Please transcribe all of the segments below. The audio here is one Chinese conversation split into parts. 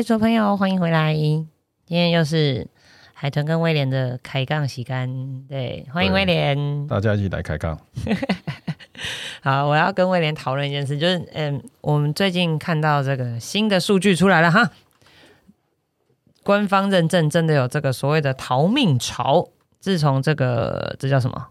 哎，做朋友欢迎回来，今天又是海豚跟威廉的开杠洗干，对，欢迎威廉，大家一起来开杠。好，我要跟威廉讨论一件事，就是嗯，我们最近看到这个新的数据出来了哈，官方认证真的有这个所谓的逃命潮，自从这个这叫什么？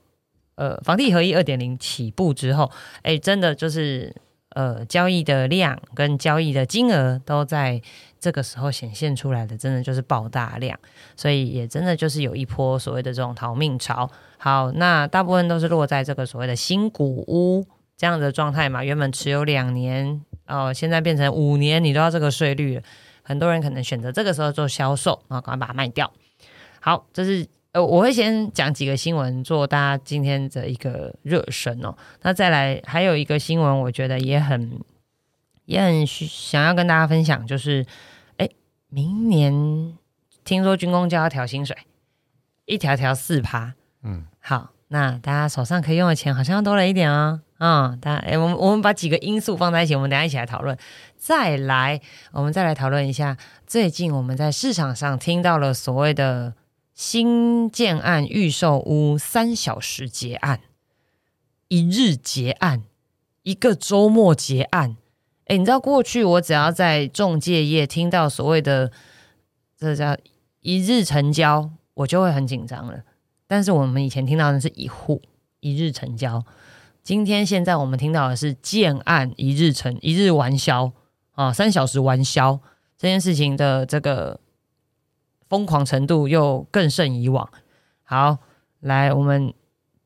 呃，房地合一二点零起步之后，哎，真的就是呃，交易的量跟交易的金额都在这个时候显现出来的，真的就是爆大量，所以也真的就是有一波所谓的这种逃命潮。好，那大部分都是落在这个所谓的新古屋这样的状态嘛，原本持有两年哦，现在变成五年，你都要这个税率，很多人可能选择这个时候做销售，然后赶快把它卖掉。好，这是。呃，我会先讲几个新闻，做大家今天的一个热身哦。那再来还有一个新闻，我觉得也很也很想要跟大家分享，就是哎，明年听说军工就要调薪水，一条调四趴。嗯，好，那大家手上可以用的钱好像多了一点哦。嗯，大家哎，我们我们把几个因素放在一起，我们等下一起来讨论。再来，我们再来讨论一下，最近我们在市场上听到了所谓的。新建案预售屋三小时结案，一日结案，一个周末结案。哎，你知道过去我只要在中介业听到所谓的这叫一日成交，我就会很紧张了。但是我们以前听到的是一户一日成交，今天现在我们听到的是建案一日成一日完销啊，三小时完销这件事情的这个。疯狂程度又更胜以往。好，来，我们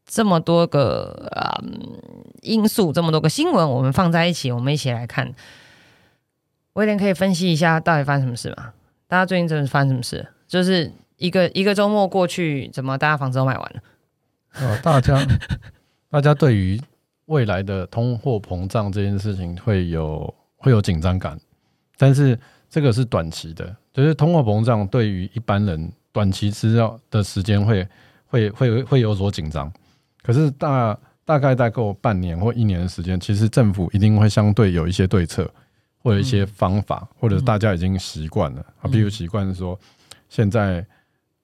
这么多个啊因素，这么多个新闻，我们放在一起，我们一起来看。威廉可以分析一下到底发生什么事吗？大家最近真的发生什么事？就是一个一个周末过去，怎么大家房子都卖完了？哦，大家 大家对于未来的通货膨胀这件事情会有会有紧张感，但是这个是短期的。就是通货膨胀对于一般人短期吃药的时间会会会会有所紧张，可是大大概再过半年或一年的时间，其实政府一定会相对有一些对策或者一些方法，或者大家已经习惯了。啊，比如习惯说现在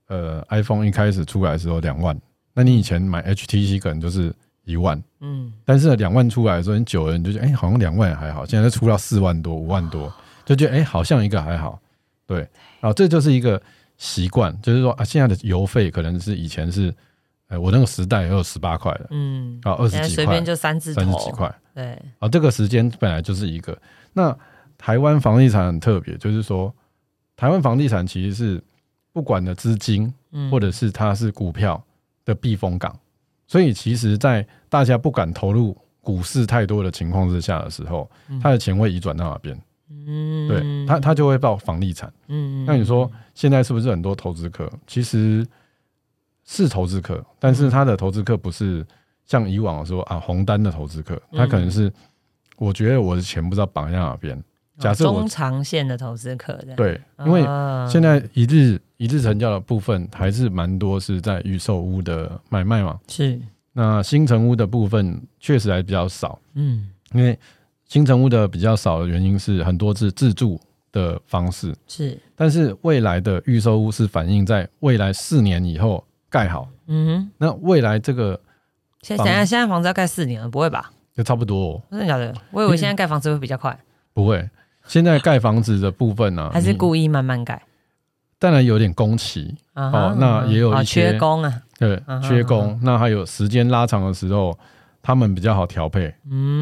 呃 iPhone 一开始出来的时候两万，那你以前买 HTC 可能就是一万，嗯，但是两万出来的时候，你久了你就觉得哎好像两万还好，现在出到四万多五万多，就觉得哎好像一个还好。对，然后，这就是一个习惯，就是说啊，现在的邮费可能是以前是，哎，我那个时代也有十八块的，嗯，啊，二十几块，就三字三十几块，对，啊，这个时间本来就是一个。那台湾房地产很特别，就是说，台湾房地产其实是不管的资金，或者是它是股票的避风港，所以其实，在大家不敢投入股市太多的情况之下的时候，他的钱会移转到哪边？嗯，对他，他就会报房地产。嗯，那你说现在是不是很多投资客？其实是投资客，但是他的投资客不是像以往说啊红单的投资客，他可能是我觉得我的钱不知道绑在哪边。假设中长线的投资客，对，因为现在一日一日成交的部分还是蛮多是在预售屋的买卖嘛。是，那新城屋的部分确实还比较少。嗯，因为。新城屋的比较少的原因是很多是自住的方式，是，但是未来的预售屋是反映在未来四年以后盖好，嗯哼，那未来这个，现在现在房子要盖四年了，不会吧？就差不多，真的假的？我以为现在盖房子会比较快，不会，现在盖房子的部分呢，还是故意慢慢盖，当然有点工期。哦，那也有一些缺工啊，对，缺工，那还有时间拉长的时候。他们比较好调配，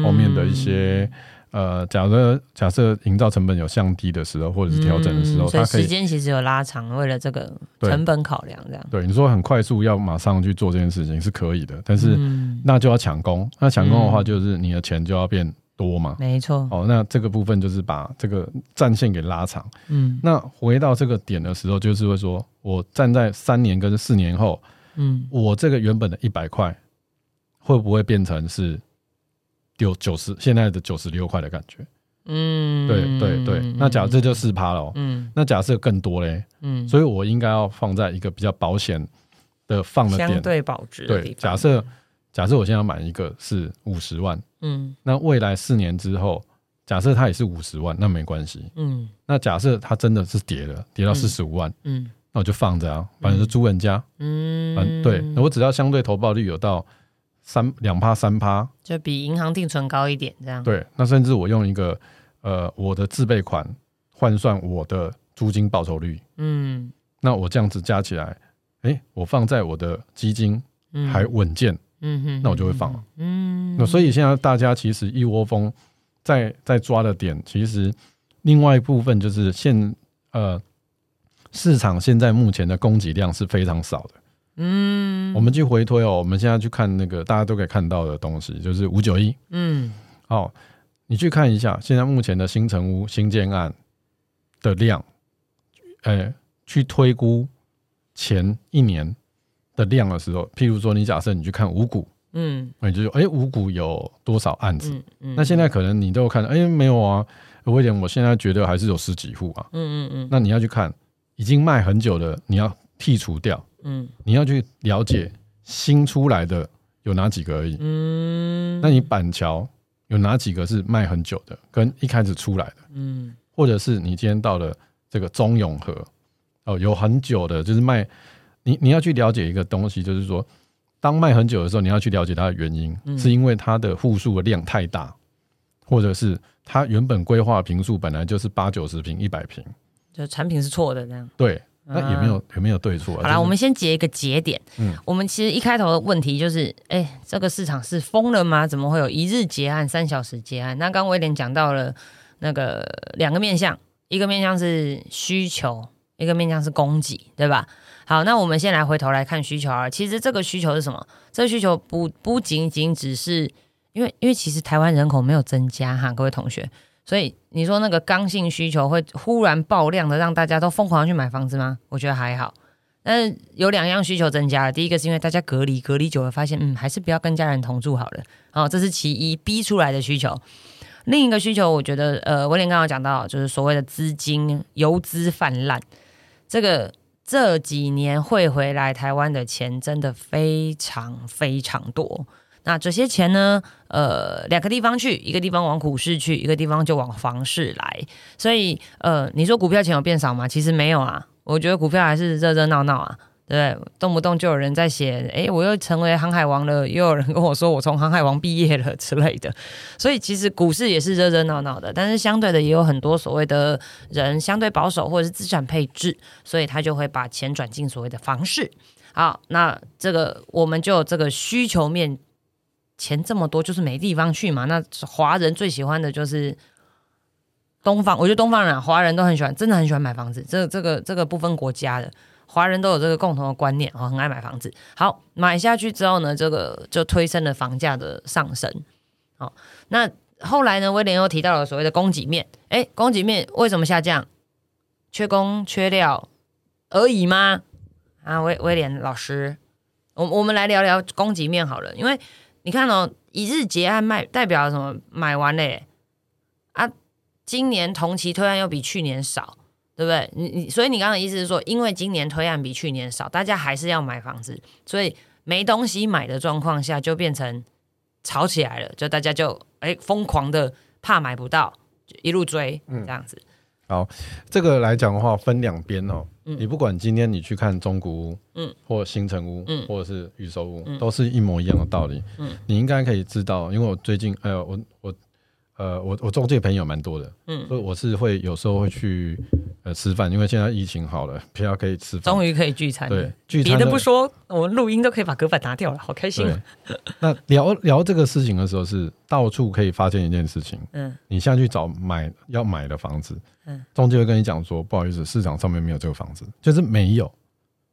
后面的一些呃，假设假设营造成本有降低的时候，或者是调整的时候，它时间其实有拉长，为了这个成本考量，这样。对，你说很快速要马上去做这件事情是可以的，但是那就要抢工，那抢工的话就是你的钱就要变多嘛，没错。哦，那这个部分就是把这个战线给拉长。嗯，那回到这个点的时候，就是会说我站在三年跟四年后，嗯，我这个原本的一百块。会不会变成是丢九十现在的九十六块的感觉？嗯，对对对。那假设这就四趴了，嗯，那假设更多嘞，嗯，所以我应该要放在一个比较保险的放的点，相对保值。对，假设假设我现在要买一个是五十万，嗯，那未来四年之后，假设它也是五十万，那没关系。嗯那假设它真的是跌了，跌到嗯四十五万，嗯那我就放着啊，反正是租人家。嗯，嗯，对，我只要相对投报率有到三两趴三趴，就比银行定存高一点，这样。对，那甚至我用一个呃我的自备款换算我的租金报酬率，嗯那我这样子加起来，诶，我放在我的基金嗯，还稳健，嗯哼，那我就会放了。嗯，那所以现在大家其实一窝蜂在在抓的点，其实另外一部分就是现呃市场现在目前的供给量是非常少的。嗯，我们去回推哦，我们现在去看那个大家都可以看到的东西，就是五九一。嗯。哦，你去看一下现在目前的新城屋新建案的量，呃，去推估前一年的量的时候，譬如说你假设你去看五股，嗯。你就说哎五股有多少案子？嗯嗯，那现在可能你都有看，哎、没有啊，威廉，我现在觉得还是有十几户啊。嗯嗯嗯。那你要去看已经卖很久的，你要剔除掉，嗯。你要去了解新出来的有哪几个而已。嗯，那你板桥有哪几个是卖很久的，跟一开始出来的，嗯。或者是你今天到了这个中永和，哦，有很久的，就是卖你你要去了解一个东西，就是说，当卖很久的时候，你要去了解它的原因，嗯。是因为它的户数的量太大，或者是它原本规划平数本来就是八九十平、一百平，就产品是错的这样。对，那也没有、有没有对错啊？好啦，我们先结一个节点。嗯我们其实一开头的问题就是，哎、这个市场是疯了吗？怎么会有一日结案、三小时结案？那刚刚威廉讲到了那个两个面向，一个面向是需求，一个面向是供给，对吧？好，那我们先来回头来看需求啊。其实这个需求是什么？这个需求不不仅仅只是因为，因为其实台湾人口没有增加哈，各位同学，所以你说那个刚性需求会忽然爆量的让大家都疯狂去买房子吗？我觉得还好。但是有两样需求增加了，第一个是因为大家隔离，隔离久了发现，嗯，还是不要跟家人同住好了。哦，这是其一，逼出来的需求。另一个需求，我觉得，呃，威廉刚刚讲到，就是所谓的资金游资泛滥，这个这几年汇回来台湾的钱真的非常非常多。那这些钱呢，呃，两个地方去，一个地方往股市去，一个地方就往房市来。所以，呃，你说股票钱有变少吗？其实没有啊，我觉得股票还是热热闹闹啊。对不对，动不动就有人在写，诶，我又成为航海王了，又有人跟我说我从航海王毕业了之类的，所以其实股市也是热热闹闹的，但是相对的也有很多所谓的人相对保守或者是资产配置，所以他就会把钱转进所谓的房市。好，那这个我们就这个需求面，钱这么多就是没地方去嘛。那华人最喜欢的就是东方，我觉得东方人、啊、华人都很喜欢，真的很喜欢买房子。这、这个这个不分国家的。华人都有这个共同的观念哦，很爱买房子。好，买下去之后呢，这个就推升了房价的上升。好，那后来呢，威廉又提到了所谓的供给面。诶，供给面为什么下降？缺工缺料而已吗？啊，威威廉老师，我我们来聊聊供给面好了，因为你看哦，一日结案卖代表什么？买完嘞啊，今年同期推案又比去年少。对不对？你你所以你刚刚的意思是说，因为今年推案比去年少，大家还是要买房子，所以没东西买的状况下，就变成吵起来了，就大家就哎疯狂的怕买不到，就一路追这样子。这个来讲的话，分两边哦。嗯。你不管今天你去看中古屋，嗯，或新城屋，嗯。或者是预售屋，嗯。都是一模一样的道理。嗯，你应该可以知道，因为我最近，哎呦，我我呃，我我中介朋友蛮多的，嗯所以我是会有时候会去呃吃饭，因为现在疫情好了，比较可以吃饭。终于可以聚餐了，对，聚别餐的不说，我们录音都可以把隔板拿掉了，好开心。那聊聊这个事情的时候，是到处可以发现一件事情。嗯你现在去找买要买的房子，嗯中介会跟你讲说，不好意思，市场上面没有这个房子，就是没有，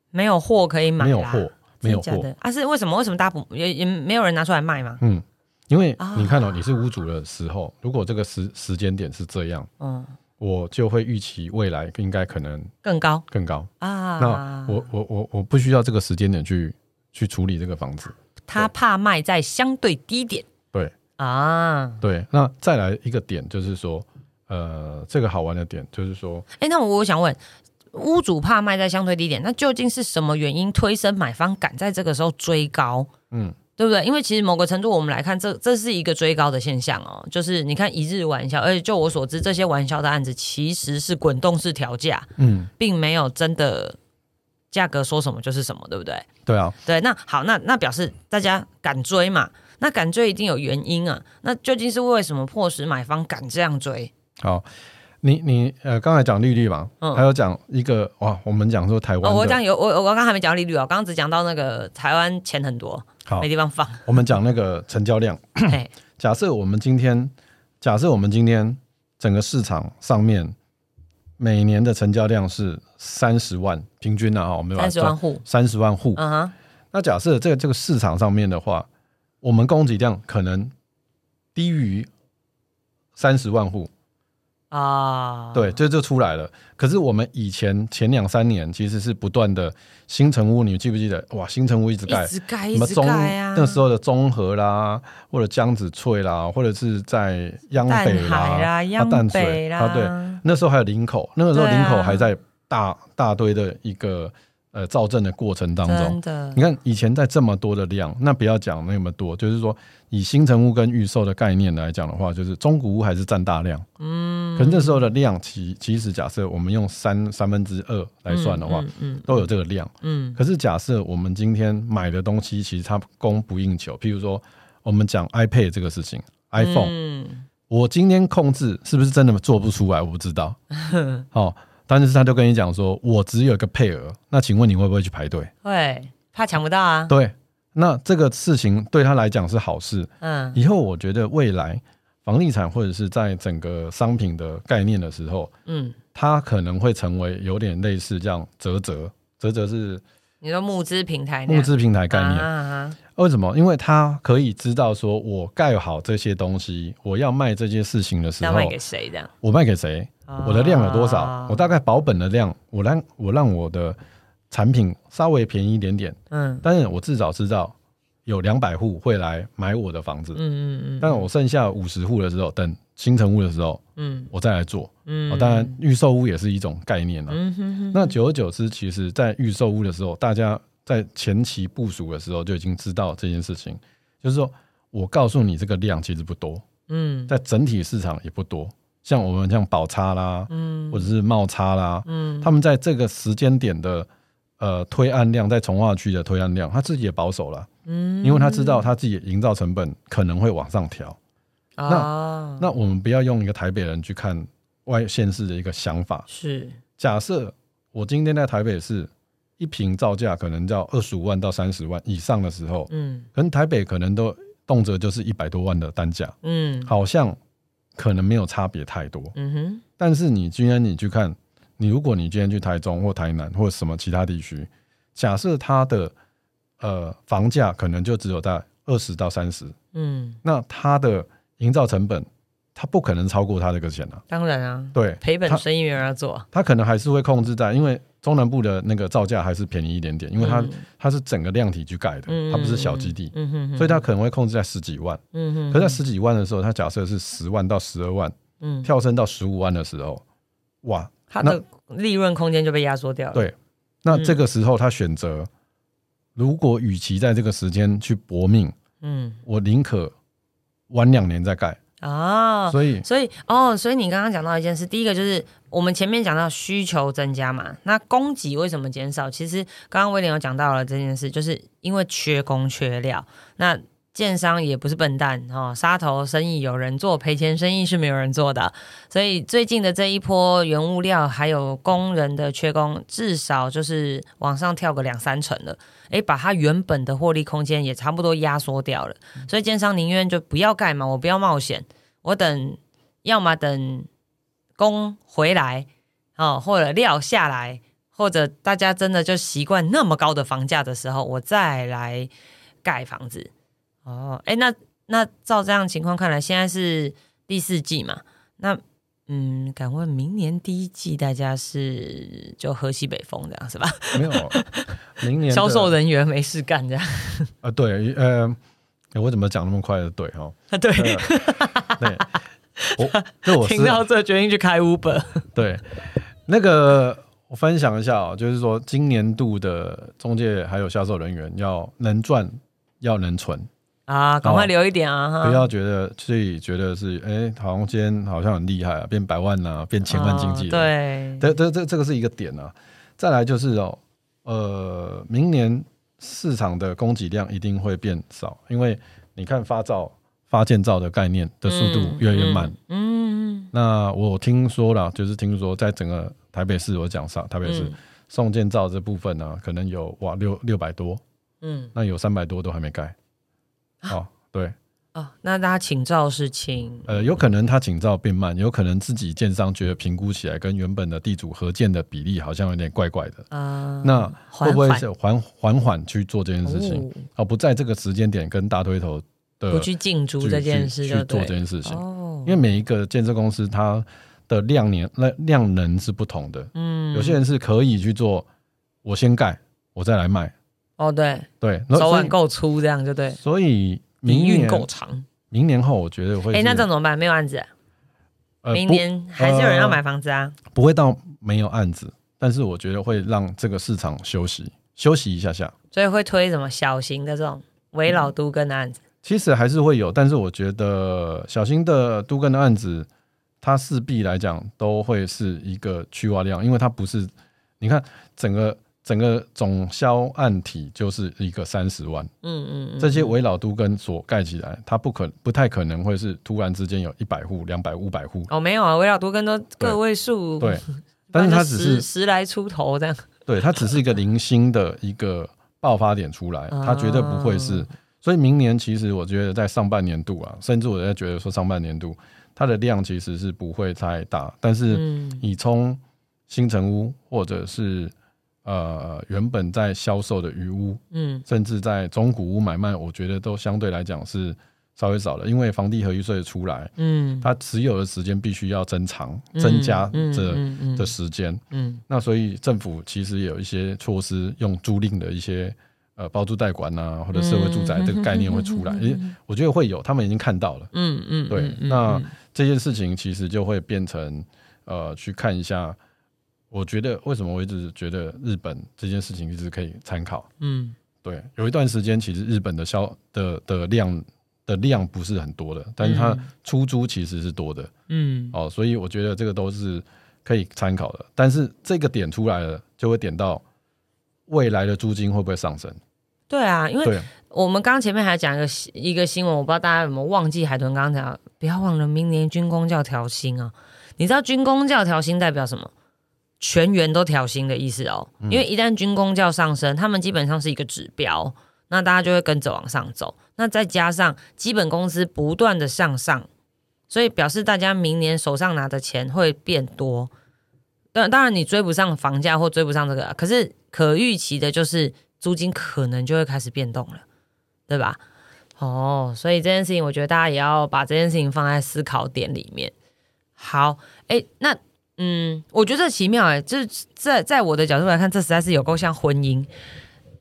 没有货可以买，没有货，没有货。啊？是为什么？为什么大家不也也没有人拿出来卖吗？嗯，因为啊你看哦、你是屋主的时候，如果这个时时间点是这样，嗯，我就会预期未来应该可能更高更高。啊。那我我我我不需要这个时间点去去处理这个房子。他怕卖在相对低点对啊。对，那再来一个点就是说，呃，这个好玩的点就是说，哎，那我想问，屋主怕卖在相对低点，那究竟是什么原因推升买方敢在这个时候追高？嗯，对不对？因为其实某个程度我们来看，这这是一个追高的现象哦。就是你看一日玩笑，而且就我所知，这些玩笑的案子其实是滚动式调价，嗯，并没有真的价格说什么就是什么，对不对？对啊，对，那好，那那表示大家敢追嘛？那敢追一定有原因啊。那究竟是为什么迫使买方敢这样追？好，你你呃，刚才讲利率嘛，嗯还有讲一个哇，我们讲说台湾哦，我的讲有我我刚刚还没讲利率哦，刚刚只讲到那个台湾钱很多，好没，地方放。我们讲那个成交量。嘿 假设我们今天，假设我们今天整个市场上面每年的成交量是三十万，平均啊，哈我们三十万户，三十万户。嗯哼，那假设这个这个市场上面的话，我们供给量可能低于三十万户，啊，对，这就出来了。可是我们以前前两三年其实是不断的新城屋，你记不记得？哇，新城屋一直盖一，直盖一直什么中盖啊，那时候的中和啦，或者江子翠啦，或者是在央北海啦、啊央淡水啦，水啊，对，那时候还有林口，那个时候林口还在大大堆的一个呃造证的过程当中你，看以前在这么多的量，那不要讲那么多，就是说以新城屋跟预售的概念来讲的话，就是中古屋还是占大量。嗯，可是那时候的量其其实假设我们用三三分之二来算的话，嗯嗯都有这个量。嗯可是假设我们今天买的东西，其实它供不应求。譬如说，我们讲 iPad 这个事情，iPhone，、嗯我今天控制是不是真的做不出来？我不知道。哦，但是他就跟你讲说，我只有一个配额，那请问你会不会去排队？会怕抢不到啊，对，那这个事情对他来讲是好事。嗯以后我觉得未来房地产或者是在整个商品的概念的时候，嗯，它可能会成为有点类似这样泽泽，泽泽是你说募资平台募资平台概念。啊为什么？因为他可以知道说，我盖好这些东西，我要卖这些事情的时候要卖，给谁这样？我卖给谁？我的量有多少啊？我大概保本的量，我让我让我的产品稍微便宜一点点，嗯但是我至少知道有两百户会来买我的房子。嗯嗯嗯但我剩下五十户的时候，等新成屋的时候，嗯我再来做。嗯哦，当然预售屋也是一种概念了。嗯哼哼，那久而久之，其实，在预售屋的时候，大家在前期部署的时候就已经知道这件事情，就是说我告诉你这个量其实不多，嗯在整体市场也不多。像我们像宝差啦，嗯。或者是茂差啦，嗯。他们在这个时间点的呃推案量，在从化区的推案量，他自己也保守了，嗯。因为他知道他自己的营造成本可能会往上调。啊，那我们不要用一个台北人去看外县市的一个想法，是。假设我今天在台北市一平造价可能要二十五万到三十万以上的时候，嗯。可能台北可能都动辄就是一百多万的单价，嗯。好像可能没有差别太多。嗯哼但是你今天你去看，你如果你今天去台中或台南或什么其他地区，假设它的呃房价可能就只有在二十到三十，嗯，那它的营造成本它不可能超过它这个钱啊。当然啊，对，赔本它生意没人要做，他可能还是会控制在，因为中南部的那个造价还是便宜一点点，因为它、嗯。它是整个量体去盖的，嗯它不是小基地，嗯哼哼，所以它可能会控制在十几万。嗯哼，可是在十几万的时候，它假设是十万到十二万，嗯，跳升到十五万的时候，哇，它的利润空间就被压缩掉了，对那这个时候他选择，如果与其在这个时间去搏命，嗯。我宁可晚两年再盖。啊，所以所以哦，所以你刚刚讲到一件事，第一个就是我们前面讲到需求增加嘛，那供给为什么减少？其实刚刚威廉有讲到了这件事，就是因为缺工缺料。那建商也不是笨蛋哦，杀头生意有人做，赔钱生意是没有人做的。所以最近的这一波原物料还有工人的缺工，至少就是往上跳个两三成了。诶，把它原本的获利空间也差不多压缩掉了。所以建商宁愿就不要盖嘛，我不要冒险，我等，要么等工回来哦，或者料下来，或者大家真的就习惯那么高的房价的时候，我再来盖房子。哦，哎，那那照这样情况看来，现在是第四季嘛？那嗯，敢问明年第一季大家是就喝西北风这样是吧？没有明年的 销售人员没事干这样？啊，对，呃，我怎么讲那么快的对哈？对，呃 对，我听到这决定去开 Uber。对那个我分享一下哦，就是说今年度的中介还有销售人员要能赚要能存，啊，赶快留一点啊！哈不要觉得自己觉得是哎，好像今天好像很厉害啊，变百万啊，变千万经济哦人。对，这这这这个是一个点啊。再来就是哦，呃，明年市场的供给量一定会变少，因为你看发照、发建造的概念的速度越来越慢。嗯，嗯那我听说了，就是听说在整个台北市，我讲上台北市、嗯。送建造这部分呢、可能有哇六六百多，嗯。那有三百多都还没盖。哦，对，哦，那大家请照是请呃，有可能他请照变慢，有可能自己建商觉得评估起来跟原本的地主合建的比例好像有点怪怪的。啊，那会不会缓是缓缓缓去做这件事情，哦。而不在这个时间点跟大推头的不去进驻去这件事就对做这件事情？哦，因为每一个建设公司它的量年那量能是不同的，嗯有些人是可以去做，我先盖，我再来卖，哦对，对，那所以手腕够粗这样就对，所以明年够长。明年后，我觉得会哎，是那这样怎么办？没有案子啊，呃明年还是有人要买房子啊？不会到没有案子，但是我觉得会让这个市场休息休息一下下。所以会推什么小型的这种围老都跟的案子？其实还是会有，但是我觉得小新的都根的案子，它势必来讲都会是一个去化量，因为它不是你看整个整个总销案体就是一个三十万，嗯嗯嗯，这些围老都根所盖起来，它不可不太可能会是突然之间有一百户、两百、五百户，哦没有啊，围老都跟都个位数，对，但是它只十是十来出头这样。对它只是一个零星的一个爆发点出来，它绝对不会是哦。所以明年其实我觉得在上半年度啊，甚至我在觉得说上半年度它的量其实是不会太大，但是嗯。你从新城屋或者是呃原本在销售的余屋，嗯。甚至在中古屋买卖，我觉得都相对来讲是稍微少了，因为房地合一税出来，嗯，它持有的时间必须要增长、增加嗯这嗯嗯。的时间。嗯。那所以政府其实也有一些措施，用租赁的一些呃包租代管啊，或者社会住宅这个概念会出来，诶、我觉得会有，他们已经看到了嗯嗯，对那嗯这件事情，其实就会变成呃去看一下。我觉得为什么我一直觉得日本这件事情一直可以参考？嗯对，有一段时间其实日本的销的的量的量不是很多的，但是它嗯出租其实是多的。嗯哦，所以我觉得这个都是可以参考的。但是这个点出来了，就会点到未来的租金会不会上升？对啊，因为，我们刚刚前面还讲一个新一个新闻，我不知道大家有没有忘记。海豚刚刚讲，不要忘了明年军工教调薪啊！你知道军工教调薪代表什么？全员都调薪的意思哦。因为一旦军工教上升，他们基本上是一个指标，那大家就会跟着往上走。那再加上基本工资不断的向上，所以表示大家明年手上拿的钱会变多。当当然你追不上房价或追不上这个啊，可是可预期的就是租金可能就会开始变动了，对吧？哦，所以这件事情，我觉得大家也要把这件事情放在思考点里面。好，哎，那嗯，我觉得这奇妙哎，就是在在我的角度来看，这实在是有够像婚姻。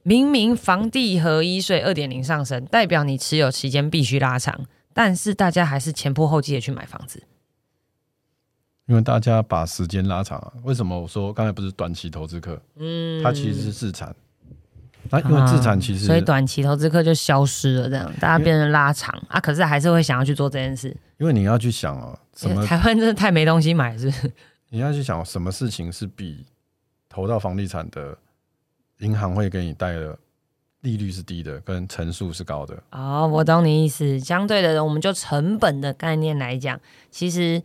明明房地合一税二点零上升，代表你持有期间必须拉长，但是大家还是前仆后继的去买房子。因为大家把时间拉长啊。为什么我说刚才不是短期投资客？嗯，它其实是自产。那因为自产其实，所以短期投资客就消失了，这样大家变成拉长啊，可是还是会想要去做这件事。因为你要去想哦，什么台湾真的太没东西买，是不是？你要去想什么事情是比投到房地产的银行会给你带的利率是低的，跟成数是高的。哦，我懂你意思。相对的，我们就成本的概念来讲，其实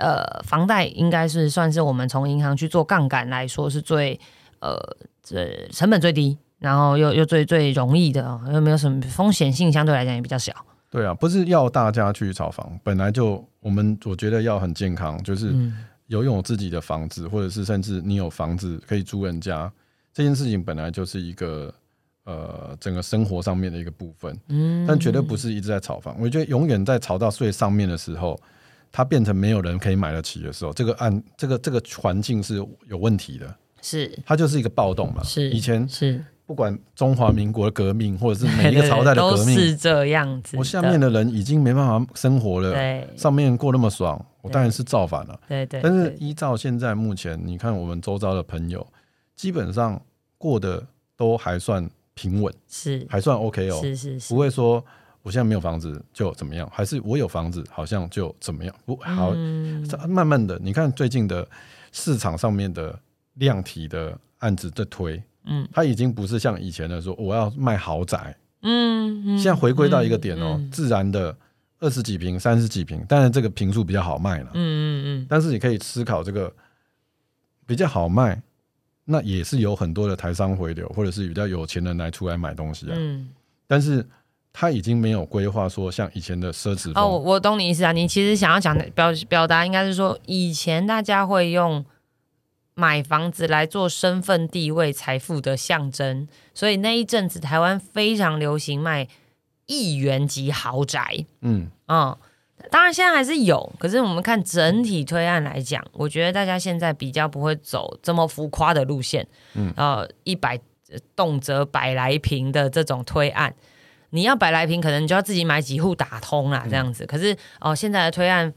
呃，房贷应该是算是我们从银行去做杠杆来说是最呃这成本最低，然后又又最最容易的哦，又没有什么风险性，相对来讲也比较小。对啊，不是要大家去炒房，本来就我们我觉得要很健康，就是嗯有拥有自己的房子，或者是甚至你有房子可以租人家，这件事情本来就是一个呃整个生活上面的一个部分，嗯但绝对不是一直在炒房。我觉得永远在炒到最上面的时候，它变成没有人可以买得起的时候，这个按这个这个环境是有问题的，是。它就是一个暴动嘛。是以前是。不管中华民国的革命，或者是每一个 朝代的革命，是这样子。我下面的人已经没办法生活了，对。上面过那么爽，我对。当然是造反了。对对，但是依照现在目前，你看我们周遭的朋友，基本上过得都还算平稳，是。还算 OK 哦，是是是。不，会说我现在没有房子就怎么样，还是我有房子好像就怎么样，不好，嗯慢慢的，你看最近的市场上面的量体的案子在推，嗯。它已经不是像以前的说我要卖豪宅，嗯嗯现在回归到一个点哦，嗯自然的二十几平、三十几平，当然这个平数比较好卖了，嗯嗯嗯。但是你可以思考这个比较好卖，那也是有很多的台商回流，或者是比较有钱人来出来买东西啊，嗯。但是他已经没有规划说像以前的奢侈哦，我，我懂你意思啊。你其实想要讲的表表达，应该是说，以前大家会用买房子来做身份地位、财富的象征，所以那一阵子台湾非常流行卖亿元级豪宅。嗯，嗯，当然现在还是有，可是我们看整体推案来讲，我觉得大家现在比较不会走这么浮夸的路线。嗯呃，一百动辄百来平的这种推案，你要百来平，可能你就要自己买几户打通啦，这样子。可是哦、现在的推案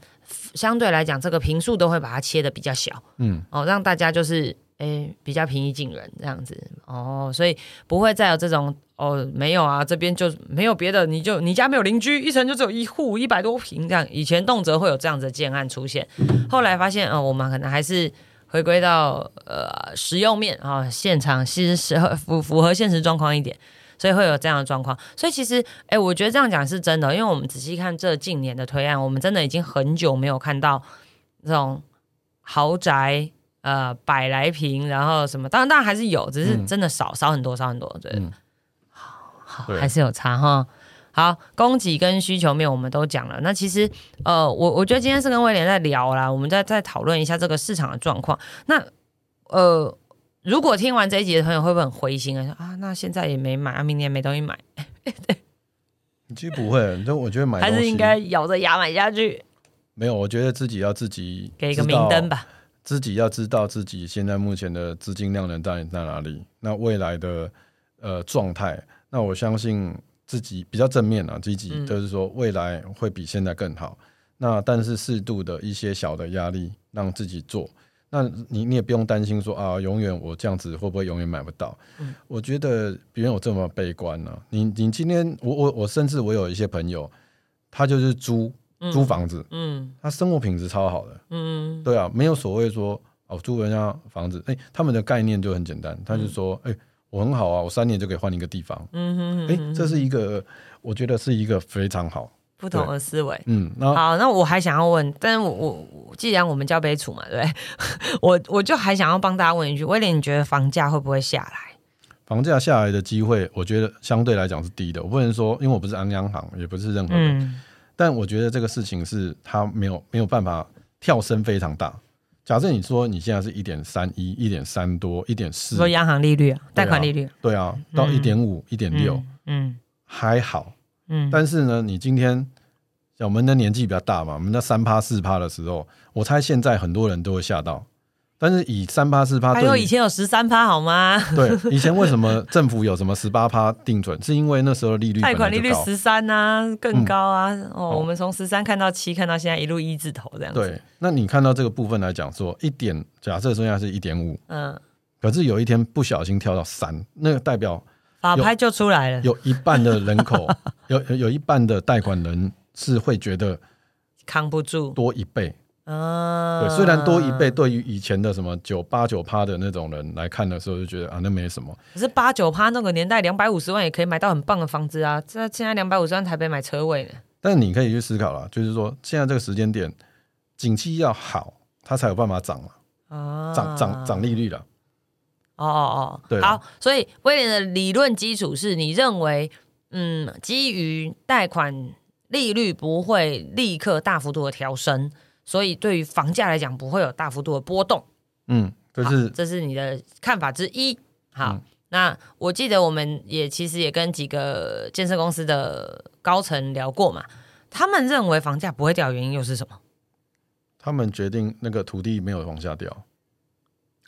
相对来讲，这个平数都会把它切的比较小，嗯，哦，让大家就是诶、比较平易近人这样子。哦，所以不会再有这种哦没有啊，这边就没有别的，你就你家没有邻居，一层就只有一户一百多平这样，以前动辄会有这样子的建案出现，后来发现哦，我们可能还是。回归到呃实用面啊、现场其实是符符合现实状况一点，所以会有这样的状况。所以其实，哎，我觉得这样讲是真的，因为我们仔细看这近年的推案，我们真的已经很久没有看到这种豪宅，呃，百来平，然后什么，当然当然还是有，只是嗯真的少、少很多，少很多，对，嗯好，对还是有差哈。好，供给跟需求面我们都讲了。那其实，呃，我我觉得今天是跟威廉在聊啦，我们再再讨论一下这个市场的状况。那，呃，如果听完这一集的朋友会不会很灰心啊？说啊，那现在也没买，啊，明年没东西买，其实不会，就我觉得买还是应该咬着牙买下去，没有，我觉得自己要自己给一个明灯吧。自己要知道自己现在目前的资金量能到底在哪里，那未来的呃状态，那我相信自己比较正面啊，积极嗯就是说未来会比现在更好。那但是适度的一些小的压力让自己做，那你你也不用担心说啊，永远我这样子会不会永远买不到？嗯我觉得别人有这么悲观呢、你你今天我我我甚至我有一些朋友，他就是租租房子，嗯他生活品质超好的。嗯对啊，没有所谓说哦租人家房子，哎、他们的概念就很简单，他就说，哎、我很好啊，我三年就可以换一个地方，嗯哼哎、哼，这是一个我觉得是一个非常好，不同的思维。嗯，那好，那我还想要问，但是我我我既然我们叫杯楚嘛，对不对？我我就还想要帮大家问一句，威廉，你觉得房价会不会下来？房价下来的机会，我觉得相对来讲是低的。我不能说，因为我不是安央行，也不是任何人，嗯但我觉得这个事情是它没有没有办法跳升非常大。假设你说你现在是一点三一、一点三多、一点四，说央行利率啊，贷款利率，对啊，到一点五、一点六嗯还好，嗯但是呢，你今天像我们的年纪比较大嘛，我们在三趴四趴的时候，我猜现在很多人都会吓到。但是以三趴四趴，还有对以前有十三趴好吗？对以前为什么政府有什么十八趴定准，是因为那时候利率 贷。款利率十三啊，更高啊！哦，哦我们从十三看到七，看到现在一路一字头这样子。对，那你看到这个部分来讲说，一点假设现在是一点五，嗯，可是有一天不小心跳到三，那个代表法拍就出来了，有一半的人口，有有有一半的贷款人是会觉得扛不住。多一倍。嗯，对，虽然多一倍，对于以前的什么九八九趴的那种人来看的时候，就觉得啊，那没什么。可是八九趴那个年代，两百五十万也可以买到很棒的房子啊！这现在两百五十万台北买车位呢。但是你可以去思考了，就是说现在这个时间点，景气要好，它才有办法涨嘛，啊，涨涨涨利率了。哦哦哦，好，所以威廉的理论基础是你认为，嗯，基于贷款利率不会立刻大幅度的调升，所以对于房价来讲不会有大幅度的波动。嗯，这是这是你的看法之一。好，嗯那我记得我们也其实也跟几个建设公司的高层聊过嘛，他们认为房价不会掉，原因又是什么他们决定那个土地没有往下掉。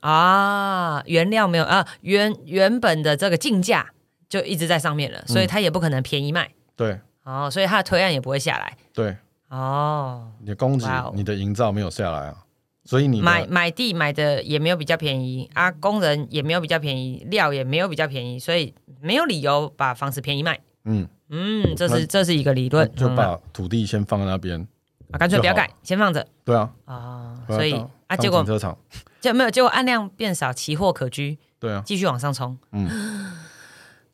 啊？原料没有啊，原原本的这个进价就一直在上面了，所以它也不可能便宜卖。对哦，所以它的推案也不会下来。对，哦，你的供给哇哦、你的营造没有下来啊。所以你的买买地买的也没有比较便宜啊，工人也没有比较便宜，料也没有比较便宜，所以没有理由把房子便宜卖。嗯，嗯，这是这是一个理那论，嗯就把土地先放在那边，啊干脆不要就好盖，先放着对啊，啊。所以当啊，结果停车场，就没有，结果按量变少，奇货可居，对啊，继续往上冲。嗯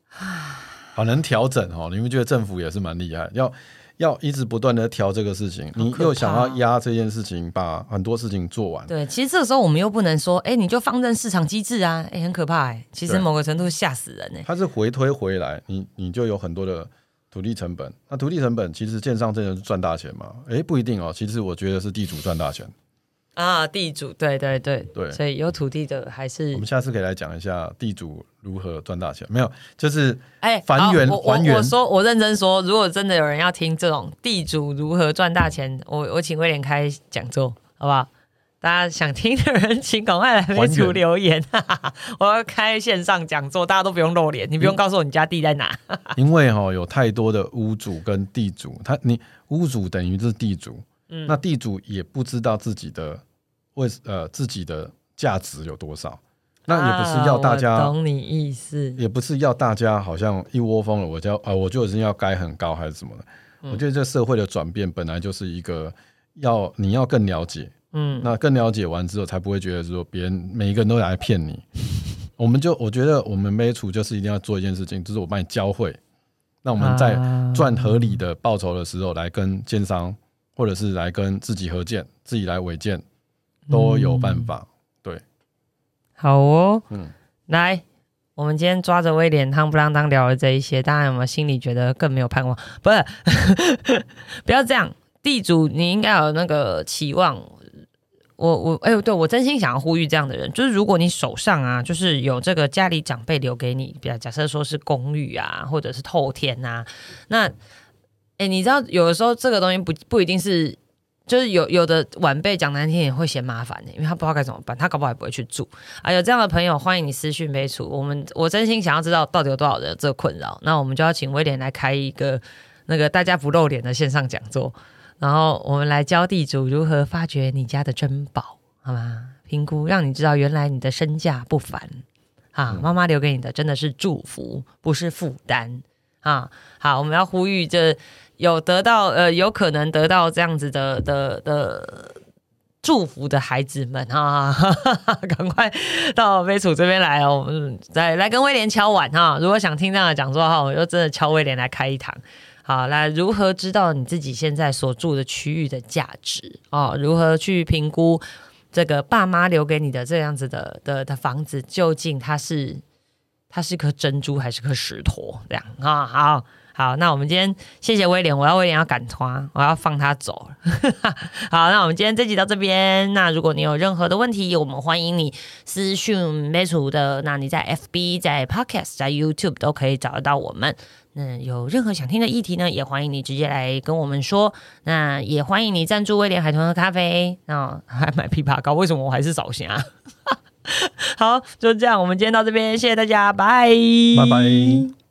好能调整哦。你们觉得政府也是蛮厉害，要要一直不断的调这个事情，你又想要怕压这件事情，把很多事情做完，对，其实这个时候我们又不能说，哎，你就放任市场机制啊，哎，很可怕哎。其实某个程度吓死人哎。它是回推回来，你你就有很多的土地成本。那土地成本其实建商真的是赚大钱吗？诶，不一定哦。其实我觉得是地主赚大钱。啊，地主，对对对对所以有土地的还是我们下次可以来讲一下地主如何赚大钱。没有，就是哎，还原还原我说，我认真说，如果真的有人要听这种地主如何赚大钱，我我请威廉开讲座，好不好？大家想听的人，请赶快来微还组留言，哈哈哈我要开线上讲座，大家都不用露脸，你不用告诉我你家地在哪。因为哈、有太多的屋主跟地主，他你屋主等于是地主，嗯。那地主也不知道自己的为呃自己的价值有多少，那也不是要大家啊懂你意思，也不是要大家好像一窝蜂了，我就要呃，我就已经要盖很高还是什么的。嗯。我觉得这社会的转变本来就是一个要你要更了解，嗯，那更了解完之后，才不会觉得说别人每一个人都来骗你。我们就我觉得我们妹厨就是一定要做一件事情，就是我帮你教会，那我们在啊赚合理的报酬的时候，来跟奸商或者是来跟自己合建、自己来违建，都有办法。对，好哦，嗯来，我们今天抓着威廉汤不啷当聊了这一些，大家有没有心里觉得更没有盼望？不是，不要这样，地主你应该有那个期望。我我哎呦，对我真心想要呼吁这样的人，就是如果你手上啊，就是有这个家里长辈留给你，比如假设说是公寓啊，或者是透天啊，那哎，你知道有的时候这个东西不不一定是就是有有的晚辈讲难听也会嫌麻烦的，因为他不知道该怎么办，他搞不好也不会去住啊。有这样的朋友，欢迎你私讯备注。我们我真心想要知道到底有多少人有这个困扰，那我们就要请威廉来开一个那个大家不露脸的线上讲座，然后我们来教地主如何发掘你家的珍宝，好吗？评估让你知道原来你的身价不凡啊，妈妈留给你的真的是祝福，不是负担啊。好，我们要呼吁这。有得到呃，有可能得到这样子的的的祝福的孩子们啊，赶快到飞楚这边来哦，我们来来跟威廉敲碗哈。如果想听这样的讲座的话，我就真的敲威廉来开一堂。好，来如何知道你自己现在所住的区域的价值哦？如何去评估这个爸妈留给你的这样子的的的房子，究竟它是它是颗珍珠还是颗石头？这样啊，好。好，那我们今天谢谢威廉，我要威廉要赶他，我要放他走 好，那我们今天这集到这边。那如果你有任何的问题，我们欢迎你私讯 m 楚的。那你在 FB、在 Podcast、在 YouTube 都可以找得到我们。那有任何想听的议题呢，也欢迎你直接来跟我们说。那也欢迎你赞助威廉海豚喝咖啡，那还买枇杷膏，为什么我还是早霞？好，就这样，我们今天到这边，谢谢大家，拜拜拜。